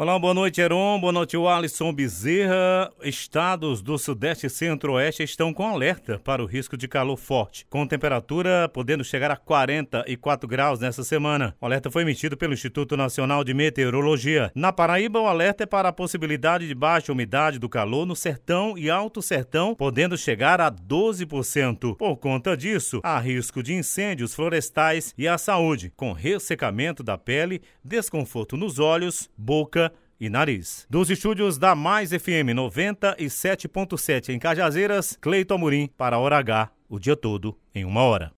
Olá, boa noite, Heron. Boa noite, Alisson Bezerra. Estados do Sudeste e Centro-Oeste estão com alerta para o risco de calor forte, com temperatura podendo chegar a 44 graus nessa semana. O alerta foi emitido pelo Instituto Nacional de Meteorologia. Na Paraíba, o alerta é para a possibilidade de baixa umidade do calor no sertão e alto sertão, podendo chegar a 12%. Por conta disso, há risco de incêndios florestais e à saúde, com ressecamento da pele, desconforto nos olhos, boca e nariz. Dos estúdios da Mais FM 97.7 em Cajazeiras, Cleiton Amorim para Hora H, o dia todo em uma hora.